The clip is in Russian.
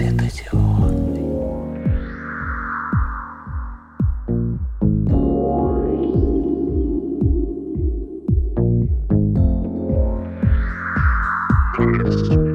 светодиодный. Thank